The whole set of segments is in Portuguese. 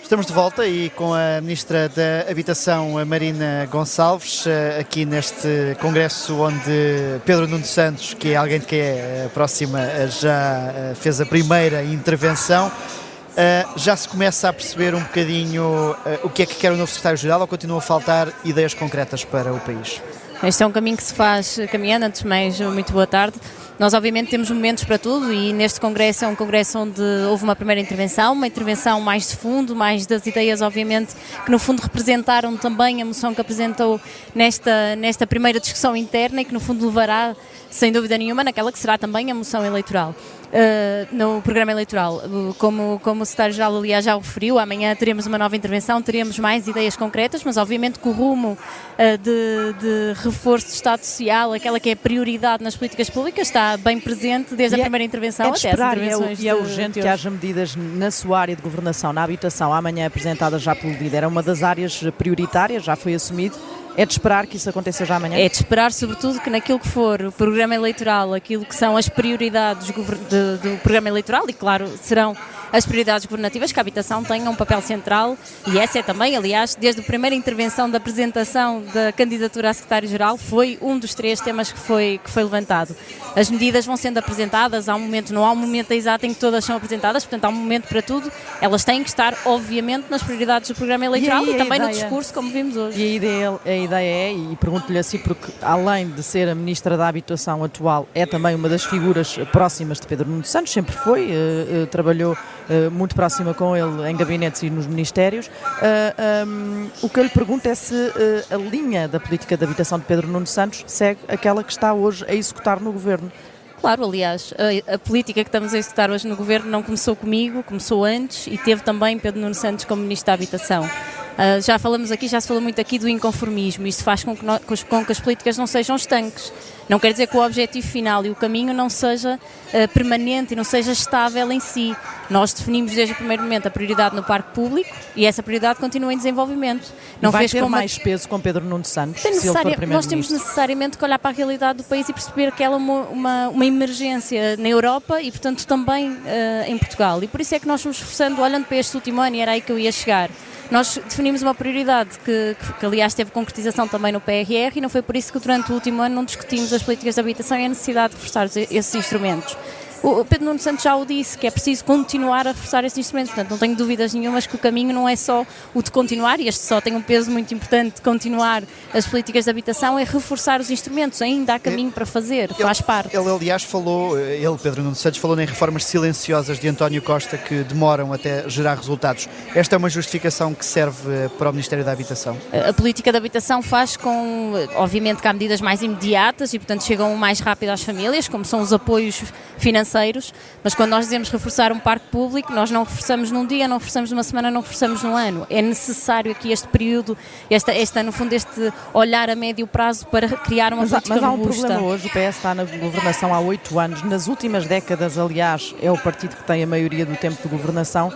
Estamos de volta e com a Ministra da Habitação, Marina Gonçalves, eh, aqui neste congresso onde Pedro Nuno Santos, que é alguém de quem é próxima, eh, já eh, fez a primeira intervenção. Já se começa a perceber um bocadinho o que é que quer o novo Secretário-Geral ou continua a faltar ideias concretas para o país? Este é um caminho que se faz caminhando. Antes de mais, muito boa tarde. Nós, obviamente, temos momentos para tudo e neste congresso é um congresso onde houve uma primeira intervenção, uma intervenção mais de fundo, mais das ideias, obviamente, que no fundo representaram também a moção que apresentou nesta, nesta primeira discussão interna e que no fundo levará, sem dúvida nenhuma, naquela que será também a moção eleitoral no programa eleitoral. Como, como o secretário-geral, aliás, já referiu, amanhã teremos uma nova intervenção, teremos mais ideias concretas, mas obviamente que o rumo uh, de, de, reforço do Estado Social, aquela que é prioridade nas políticas públicas, está bem presente desde e a é primeira intervenção é até esperar, as intervenções. E é, e é urgente que haja medidas na sua área de governação, na habitação, amanhã apresentadas já pelo líder. É uma das áreas prioritárias, já foi assumido é de esperar que isso aconteça já amanhã? É de esperar, sobretudo, que naquilo que for o programa eleitoral, aquilo que são as prioridades do, programa eleitoral, e claro, serão as prioridades governativas, que a habitação tenha um papel central, e essa é também, aliás, desde a primeira intervenção da apresentação da candidatura a secretário-geral, foi um dos três temas que foi, que foi levantado. As medidas vão sendo apresentadas, há um momento, não há um momento exato em que todas são apresentadas, portanto há um momento para tudo, elas têm que estar, obviamente, nas prioridades do programa eleitoral e, e também ideia, no discurso, como vimos hoje. E a ideia, a ideia é, e pergunto-lhe assim, porque além de ser a Ministra da Habitação atual, é também uma das figuras próximas de Pedro Nuno Santos, sempre foi, uh, uh, trabalhou uh, muito próxima com ele em gabinetes e nos ministérios. Um, o que eu lhe pergunto é se a linha da política de habitação de Pedro Nuno Santos segue aquela que está hoje a executar no Governo. Claro, aliás, a, a, política que estamos a executar hoje no Governo não começou comigo, começou antes e teve também Pedro Nuno Santos como Ministro da Habitação. Uh, já falamos aqui, já se falou muito aqui do inconformismo. Isso faz com que, no, com que as políticas não sejam estanques. Não quer dizer que o objetivo final e o caminho não seja uh, permanente e não seja estável em si. Nós definimos desde o primeiro momento a prioridade no parque público e essa prioridade continua em desenvolvimento. Não vai ter mais peso com Pedro Nuno Santos, se ele for Nós temos necessariamente que olhar para a realidade do país e perceber que ela é uma, uma, uma emergência na Europa e, portanto, também uh, em Portugal. E por isso é que nós nos esforçando, olhando para este último ano, e era aí que eu ia chegar, nós definimos uma prioridade que, que, que, aliás, teve concretização também no PRR e não foi por isso que durante o último ano não discutimos as políticas de habitação e a necessidade de reforçar esses instrumentos. O Pedro Nuno Santos já o disse, que é preciso continuar a reforçar esses instrumentos. Portanto, não tenho dúvidas nenhumas que o caminho não é só o de continuar, e este só tem um peso muito importante de continuar as políticas de habitação, é reforçar os instrumentos. Ainda há caminho para fazer, ele, faz parte. Ele, aliás, falou, ele, Pedro Nuno Santos, falou em reformas silenciosas de António Costa que demoram até gerar resultados. Esta é uma justificação que serve para o Ministério da Habitação? A, a política de habitação faz com, obviamente, que há medidas mais imediatas e, portanto, chegam mais rápido às famílias, como são os apoios financeiros financeiros, mas quando nós dizemos reforçar um parque público, nós não reforçamos num dia, não reforçamos numa semana, não reforçamos num ano. É necessário aqui este período, esta, esta, no fundo, este olhar a médio prazo para criar uma mas, política Mas há um robusta. problema hoje, o PS está na governação há oito anos, nas últimas décadas, aliás, é o partido que tem a maioria do tempo de governação,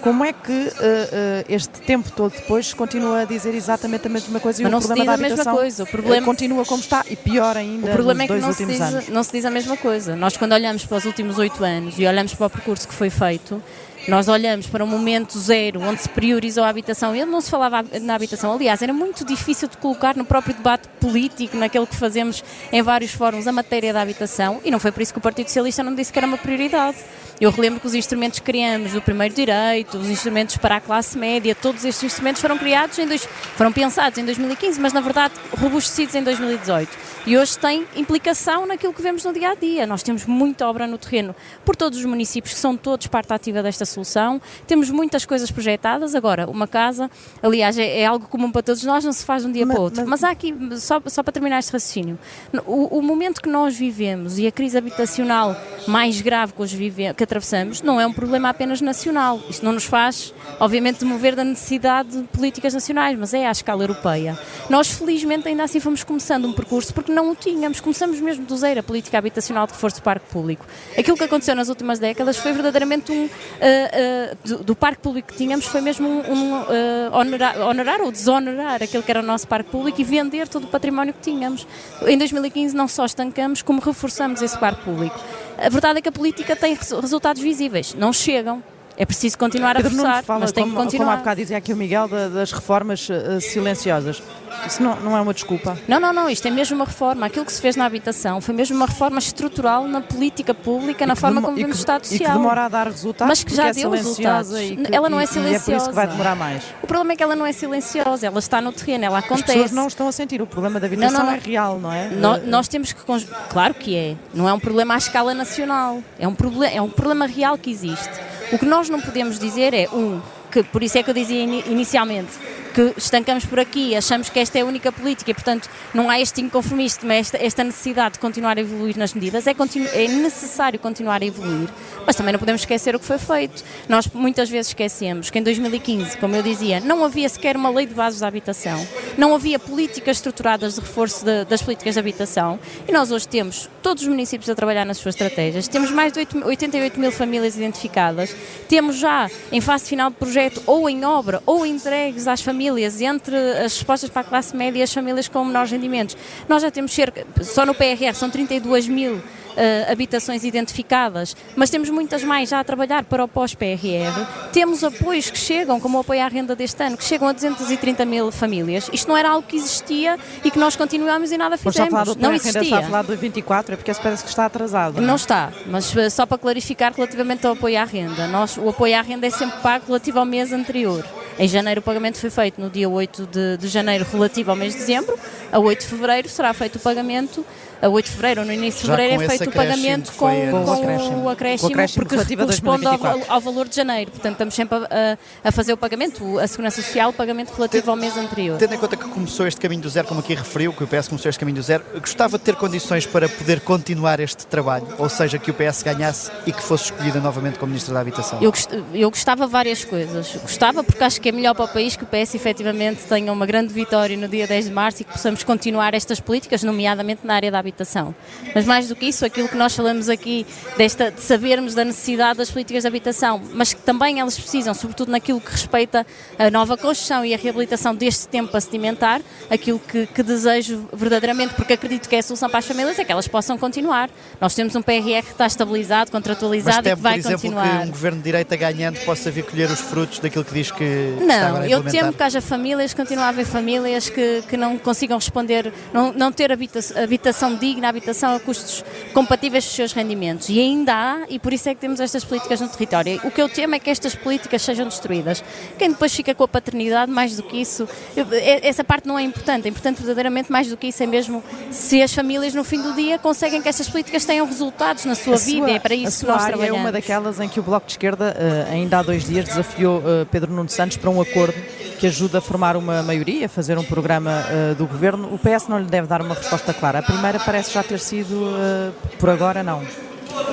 como é que uh, uh, este tempo todo depois continua a dizer exatamente a mesma coisa e Mas o problema da habitação coisa. O problema... continua como está e pior ainda o problema é que não se, diz, não se diz a mesma coisa. Nós quando olhamos para os últimos oito anos e olhamos para o percurso que foi feito, nós olhamos para um momento zero onde se priorizou a habitação. Ele não se falava na habitação. Aliás, era muito difícil de colocar no próprio debate político, naquele que fazemos em vários fóruns, a matéria da habitação. E não foi por isso que o Partido Socialista não disse que era uma prioridade. Eu relembro que os instrumentos que criamos do primeiro direito, os instrumentos para a classe média, todos estes instrumentos foram criados em dois, foram pensados em 2015, mas na verdade robustecidos em 2018. E hoje têm implicação naquilo que vemos no dia a dia. Nós temos muita obra no terreno por todos os municípios que são todos parte ativa desta solução. Temos muitas coisas projetadas. Agora, uma casa, aliás, é, é algo comum para todos nós, não se faz de um dia mas, para o outro. Mas, mas há aqui, só, só para terminar este raciocínio, o, o momento que nós vivemos e a crise habitacional mais grave que vivemos, que atravessamos não é um problema apenas nacional. Isto não nos faz, obviamente, mover da necessidade de políticas nacionais, mas é à escala europeia. Nós, felizmente, ainda assim fomos começando um percurso porque não o tínhamos. Começamos mesmo do zero a política habitacional de reforço do parque público. Aquilo que aconteceu nas últimas décadas foi verdadeiramente um. Uh, uh, do, do, parque público que tínhamos foi mesmo um, um uh, honorar, honorar ou desonorar aquele que era o nosso parque público e vender todo o património que tínhamos. Em 2015 não só estancamos, como reforçamos esse parque público. A verdade é que a política tem resultados visíveis, não chegam. É preciso continuar a forçar, fala, mas tem como, que continuar. Como há bocado dizia aqui o Miguel, da, das reformas uh, silenciosas. Isso não, não é uma desculpa? Não, não, não. Isto é mesmo uma reforma. Aquilo que se fez na habitação foi mesmo uma reforma estrutural na política pública, na forma como vemos o Estado Social. E que demora a dar resultados mas que já é deu resultados. E que, ela não é silenciosa. E é por isso que vai demorar mais. O problema é que ela não é silenciosa, ela está no terreno, ela acontece. As pessoas não estão a sentir. O problema da habitação não, não, não. é real, não é? No, nós temos que. Claro que é. Não é um problema à escala nacional. É um, problema, é um problema real que existe. O que nós não podemos dizer é, um, que por isso é que eu dizia inicialmente que estancamos por aqui, achamos que esta é a única política e, portanto, não há este inconformismo, esta, esta necessidade de continuar a evoluir nas medidas, é, é necessário continuar a evoluir, mas também não podemos esquecer o que foi feito. Nós muitas vezes esquecemos que em 2015, como eu dizia, não havia sequer uma lei de bases da habitação, não havia políticas estruturadas de reforço de, das políticas de habitação e nós hoje temos todos os municípios a trabalhar nas suas estratégias, temos mais de 8, 88 mil famílias identificadas, temos já em fase final de projeto ou em obra ou entregues às famílias famílias, entre as respostas para a classe média e as famílias com menores rendimentos. Nós já temos cerca, só no PRR, são 32 mil Uh, habitações identificadas, mas temos muitas mais já a trabalhar para o pós-PRR. Temos apoios que chegam, como o apoio à renda deste ano, que chegam a 230 mil famílias. Isto não era algo que existia e que nós continuamos e nada fizemos. Mas não existia. Está a falar do 24, é porque parece que está atrasado. Não, é? não está, mas uh, só para clarificar relativamente ao apoio à renda. Nós, o apoio à renda é sempre pago relativo ao mês anterior. Em janeiro o pagamento foi feito no dia 8 de, de janeiro relativo ao mês de dezembro. A 8 de fevereiro será feito o pagamento a 8 de fevereiro ou no início de fevereiro é feito o pagamento com, com, com, o acréscimo, o acréscimo, com o acréscimo porque corresponde ao, ao, valor de janeiro. Portanto, estamos sempre a, a, fazer o pagamento, a Segurança Social, o pagamento relativo ao mês anterior. Tendo em conta que começou este caminho do zero, como aqui referiu, que o PS começou este caminho do zero, gostava de ter condições para poder continuar este trabalho, ou seja, que o PS ganhasse e que fosse escolhida novamente como Ministra da Habitação? Eu, eu gostava várias coisas. Gostava porque acho que é melhor para o país que o PS efetivamente tenha uma grande vitória no dia 10 de março e que possamos continuar estas políticas, nomeadamente na área da habitação. Mas mais do que isso, aquilo que nós falamos aqui, desta, de sabermos da necessidade das políticas de habitação, mas que também elas precisam, sobretudo naquilo que respeita a nova construção e a reabilitação deste tempo a sedimentar, aquilo que, que desejo verdadeiramente, porque acredito que é a solução para as famílias, é que elas possam continuar. Nós temos um PRR que está estabilizado, contratualizado mas e que vai por exemplo, continuar. que um governo de direita ganhando possa vir colher os frutos daquilo que diz que Não, está agora a eu temo que haja famílias, continuar a haver famílias que, que não consigam responder, não, não ter habitação digna, habitação a custos compatíveis com os seus rendimentos. E ainda há, e por isso é que temos estas políticas no território. O que eu temo é que estas políticas sejam destruídas. Quem depois fica com a paternidade, mais do que isso, é, essa parte não é importante. É importante verdadeiramente mais do que isso é mesmo se as famílias no fim do dia conseguem que estas políticas tenham resultados na sua a vida. Sua, é para isso que nós trabalhamos. é uma daquelas em que o Bloco de Esquerda, uh, ainda há dois dias, desafiou uh, Pedro Nuno Santos para um acordo que ajuda a formar uma maioria, a fazer um programa uh, do governo. O PS não lhe deve dar uma resposta clara. A primeira parece já ter sido, uh, por agora, não.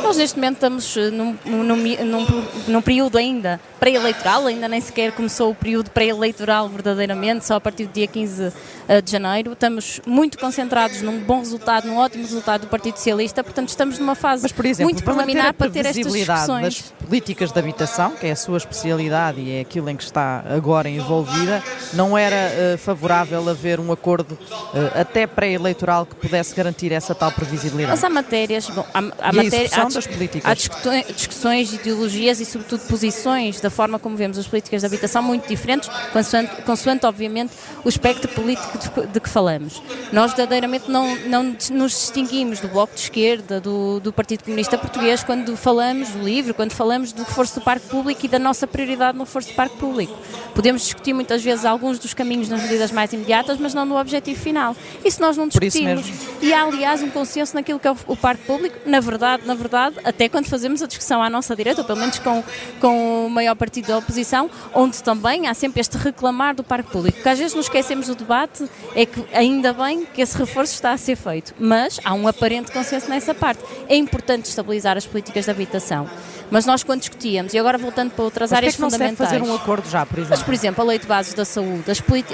Nós neste momento estamos eh, num, num, num, num período ainda pré-eleitoral, ainda nem sequer começou o período pré-eleitoral verdadeiramente, só a partir do dia 15 eh, de janeiro. Estamos muito concentrados num bom resultado, num ótimo resultado do Partido Socialista, portanto estamos numa fase Mas, por exemplo, muito preliminar para ter estas discussões. das políticas de habitação, que é a sua especialidade e é aquilo em que está agora envolvida, não era uh, favorável haver um acordo uh, até pré-eleitoral que pudesse garantir essa tal previsibilidade? Mas há matérias, bom, há, há, matéria, há, há discussões, ideologias e sobretudo posições da forma como vemos as políticas de habitação muito diferentes, consoante, consoante obviamente o espectro político de, de, que falamos. Nós verdadeiramente não, não nos distinguimos do Bloco de Esquerda, do, do Partido Comunista Português, quando falamos do livro, quando falamos do reforço do parque público e da nossa prioridade no reforço do parque público. Podemos discutir muitas vezes alguns dos caminhos nas medidas mais imediatas, mas não no objetivo final. Isso nós não discutimos. E há, aliás, um consenso naquilo que é o, o parque público. Na verdade, na verdade, até quando fazemos a discussão à nossa direita, ou pelo menos com, com o maior partido da oposição, onde também há sempre este reclamar do parque público. Que às vezes nos esquecemos do debate, é que ainda bem que esse reforço está a ser feito, mas há um aparente consenso nessa parte. É importante estabilizar as políticas de habitação. Mas nós quando discutíamos, e agora voltando para outras Mas áreas que é que fundamentais. fazer um acordo já, por exemplo? Mas, por exemplo, a lei de bases da saúde,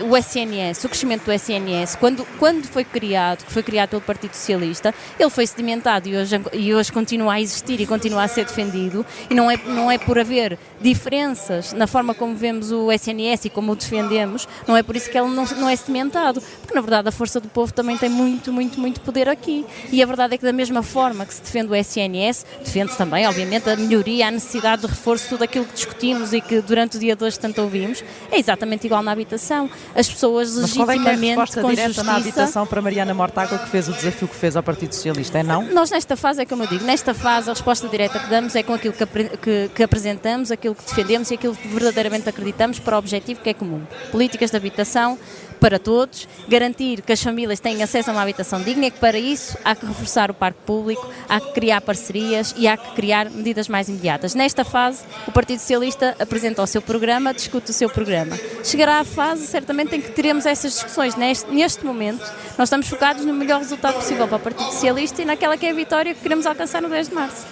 o SNS, o crescimento do SNS, quando, quando foi criado, que foi criado pelo Partido Socialista, ele foi sedimentado e hoje, e hoje continua a existir e continua a ser defendido, e não é, não é por haver diferenças na forma como vemos o SNS e como o defendemos, não é por isso que ele não, não é sedimentado, porque na verdade a força do povo também tem muito, muito, muito poder aqui. E a verdade é que da mesma forma que se defende o SNS, defende-se também, obviamente, a melhoria melhoria, a necessidade de reforço, tudo aquilo que discutimos e que durante o dia de hoje tanto ouvimos, é exatamente igual na habitação. As pessoas Mas qual é que é a legitimamente resposta com direta justiça... na habitação para Mariana Mortágua que fez o desafio que fez ao Partido Socialista? É não? Nós nesta fase, é como eu digo, nesta fase a resposta direta que damos é com aquilo que, que- que apresentamos, aquilo que defendemos e aquilo que verdadeiramente acreditamos para o objetivo que é comum. Políticas de habitação para todos, garantir que as famílias têm acesso a uma habitação digna e que para isso há que reforçar o parque público, há que criar parcerias e há que criar medidas mais imediatas. Nesta fase, o Partido Socialista apresenta o seu programa, discute o seu programa. Chegará a fase, certamente, em que teremos essas discussões. Neste, neste momento, nós estamos focados no melhor resultado possível para o Partido Socialista e naquela que é a vitória que queremos alcançar no 10 de março.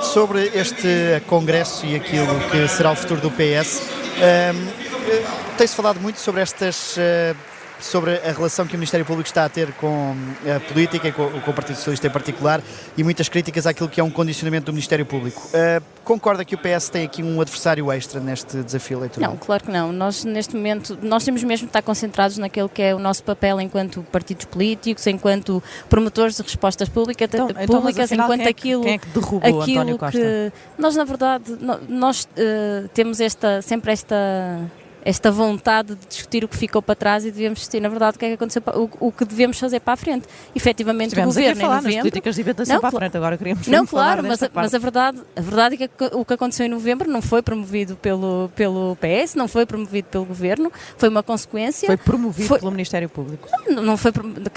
Sobre este congresso e aquilo que será o futuro do PS, hum, eh, tem-se falado muito sobre estas. eh, sobre a relação que o Ministério Público está a ter com a política e com, com o Partido Socialista em particular e muitas críticas àquilo que é um condicionamento do Ministério Público. Eh, concorda que o PS tem aqui um adversário extra neste desafio eleitoral? Não, claro que não. Nós, neste momento, nós temos mesmo de estar concentrados naquele que é o nosso papel enquanto partidos políticos, enquanto promotores de respostas pública, Então, então, mas públicas, afinal, enquanto quem é que- aquilo, quem é que derrubou aquilo António Costa? que nós, na verdade, nós eh, temos esta, sempre esta esta vontade de discutir o que ficou para trás e devemos discutir, na verdade, o que é que aconteceu, o, o que devemos fazer para a frente. Efetivamente, Estivemos o aqui a governo falar em nas novembro... políticas de habitação Não, para a frente, agora queríamos Não, claro, mas, a- mas a verdade, a verdade é que o que aconteceu em novembro não foi promovido pelo, pelo PS, não foi promovido pelo governo, foi uma consequência. Foi promovido Foi- pelo Ministério Público. Não não foi,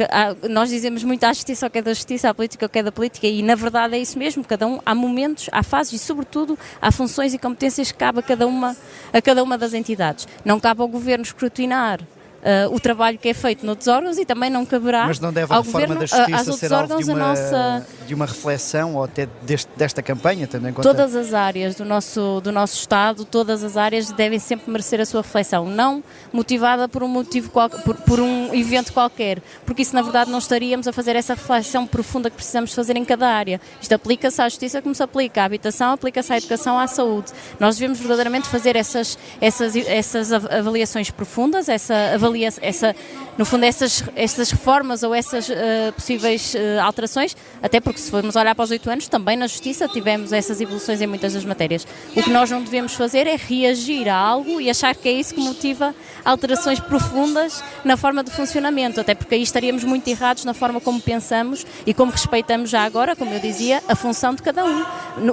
há- nós dizemos muito à justiça ao que é da justiça, à política ao que é da política, e na verdade é isso mesmo. Cada um, há momentos, há fases e, sobretudo, há funções e competências que cabe a cada uma, a cada uma das entidades. Não cabe ao governo escrutinar. Ah, o trabalho que é feito noutros órgãos e também não caberá Mas não deve a ao reforma governo, da ah, Justiça ser alvo de uma, a nossa de uma reflexão ou até deste- desta campanha, tendo em conta... Todas as áreas do nosso, do nosso Estado, todas as áreas devem sempre merecer a sua reflexão, não motivada por um motivo qual- por, por um evento qualquer, porque isso na verdade não estaríamos a fazer essa reflexão profunda que precisamos fazer em cada área. Isto aplica-se à justiça como se aplica à habitação, aplica-se à educação, à saúde. Nós devemos verdadeiramente fazer essas, essas, essas av- avaliações profundas, essa avalia, essa, no fundo, essas, essas reformas ou essas eh, possíveis eh, alterações, até porque se formos olhar para os oito anos, também na Justiça tivemos essas evoluções em muitas das matérias. O que nós não devemos fazer é reagir a algo e achar que é isso que motiva alterações profundas na forma de funcionamento, até porque aí estaríamos muito errados na forma como pensamos e como respeitamos já agora, como eu dizia, a função de cada um.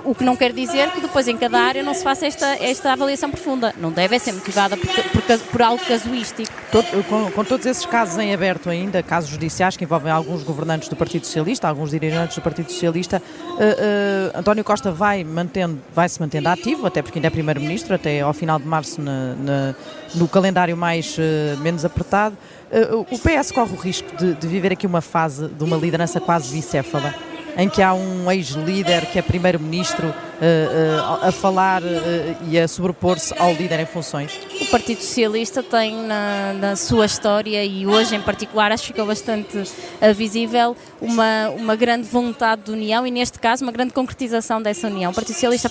O que não quer dizer que depois em cada área não se faça esta, esta avaliação profunda. Não deve ser motivada por, por, por algo casuístico. Todo- com, com todos esses casos em aberto ainda, casos judiciais que envolvem alguns governantes do Partido Socialista, alguns dirigentes do Partido Socialista, eh, eh, António Costa vai, mantendo, vai se mantendo ativo, até porque ainda é Primeiro-Ministro, até ao final de março na- na- no calendário mais eh, menos apertado. O PS corre o risco de, de viver aqui uma fase de uma liderança quase bicéfala, em que há um ex-líder que é Primeiro-Ministro eh, eh, a falar eh, e a sobrepor-se ao líder em funções. O Partido Socialista tem na, na sua história e hoje em particular acho que ficou bastante visível uma, uma grande vontade de união e neste caso uma grande concretização dessa união. O Partido Socialista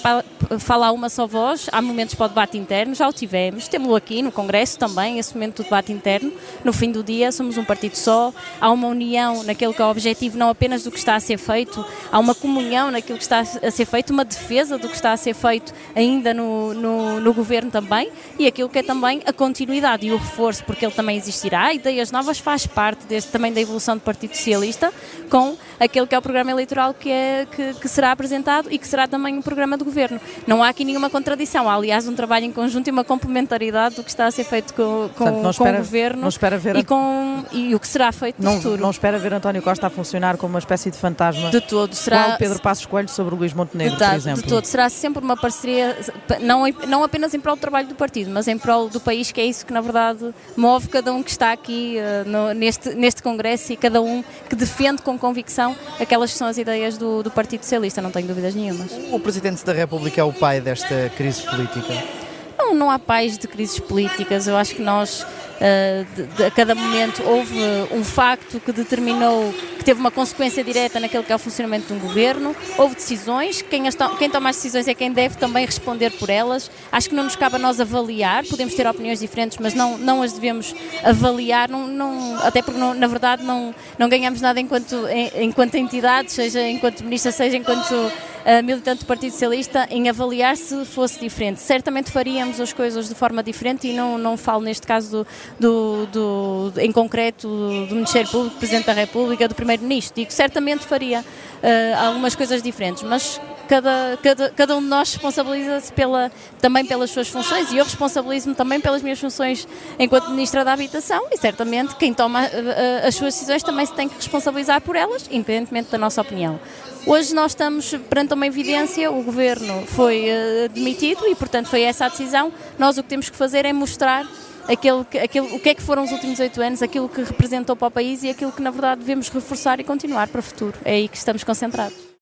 fala uma só voz, há momentos para o debate interno, já o tivemos, temos-lo aqui no Congresso também, esse momento do debate interno. No fim do dia somos um partido só, há uma união naquele que é o objetivo não apenas do que está a ser feito, há uma comunhão naquilo que está a ser feito, uma defesa do que está a ser feito ainda no, no, no governo também e aquilo que é também a continuidade e o reforço, porque ele também existirá. Ideias novas faz parte deste, também da evolução do Partido Socialista com aquele que é o programa eleitoral que, é, que, que será apresentado e que será também um programa do governo. Não há aqui nenhuma contradição, há aliás um trabalho em conjunto e uma complementaridade do que está a ser feito com, com, Portanto, não com espera- o governo não espera ver e, com, e o que será feito no Não, futuro. não espera ver António Costa a funcionar como uma espécie de fantasma, de todo, será qual Pedro Passos Coelho sobre o Luís Montenegro, de, por exemplo. de todo, será sempre uma parceria, não, não apenas em prol do trabalho do partido, mas em prol do país, que é isso que na verdade move cada um que está aqui eh, no- neste, neste Congresso e cada um que defende com convicção aquelas que são as ideias do, do Partido Socialista, não tenho dúvidas nenhumas. O Presidente da República é o pai desta crise política. Não, não há pais de crises políticas. Eu acho que nós, de- de- a cada momento, houve um facto que determinou, que teve uma consequência direta naquele que é o funcionamento de um governo. Houve decisões, quem, as to- quem toma as decisões é quem deve também responder por elas. Acho que não nos cabe a nós avaliar, podemos ter opiniões diferentes, mas não, não as devemos avaliar, não, não- até porque, não- na verdade, não, não ganhamos nada enquanto, enquanto entidades, seja enquanto ministra, seja enquanto uh, militante do Partido Socialista, em avaliar se fosse diferente. Certamente faríamos as coisas de forma diferente e não, não falo neste caso do, do, do em concreto do Ministério Público, do Presidente da República, do Primeiro-Ministro. Digo, certamente faria uh, algumas coisas diferentes, mas cada, cada, cada um de nós responsabiliza-se pela, também pelas suas funções e eu responsabilizo-me também pelas minhas funções enquanto Ministra da Habitação e certamente quem toma uh, as suas decisões também se tem que responsabilizar por elas, independentemente da nossa opinião. Hoje nós estamos perante uma evidência, o Governo foi uh, demitido e, portanto, foi essa a decisão. Nós o que temos que fazer é mostrar aquele, aquele, o que é que foram os últimos oito anos, aquilo que representou para o país e aquilo que, na verdade, devemos reforçar e continuar para o futuro. É aí que estamos concentrados.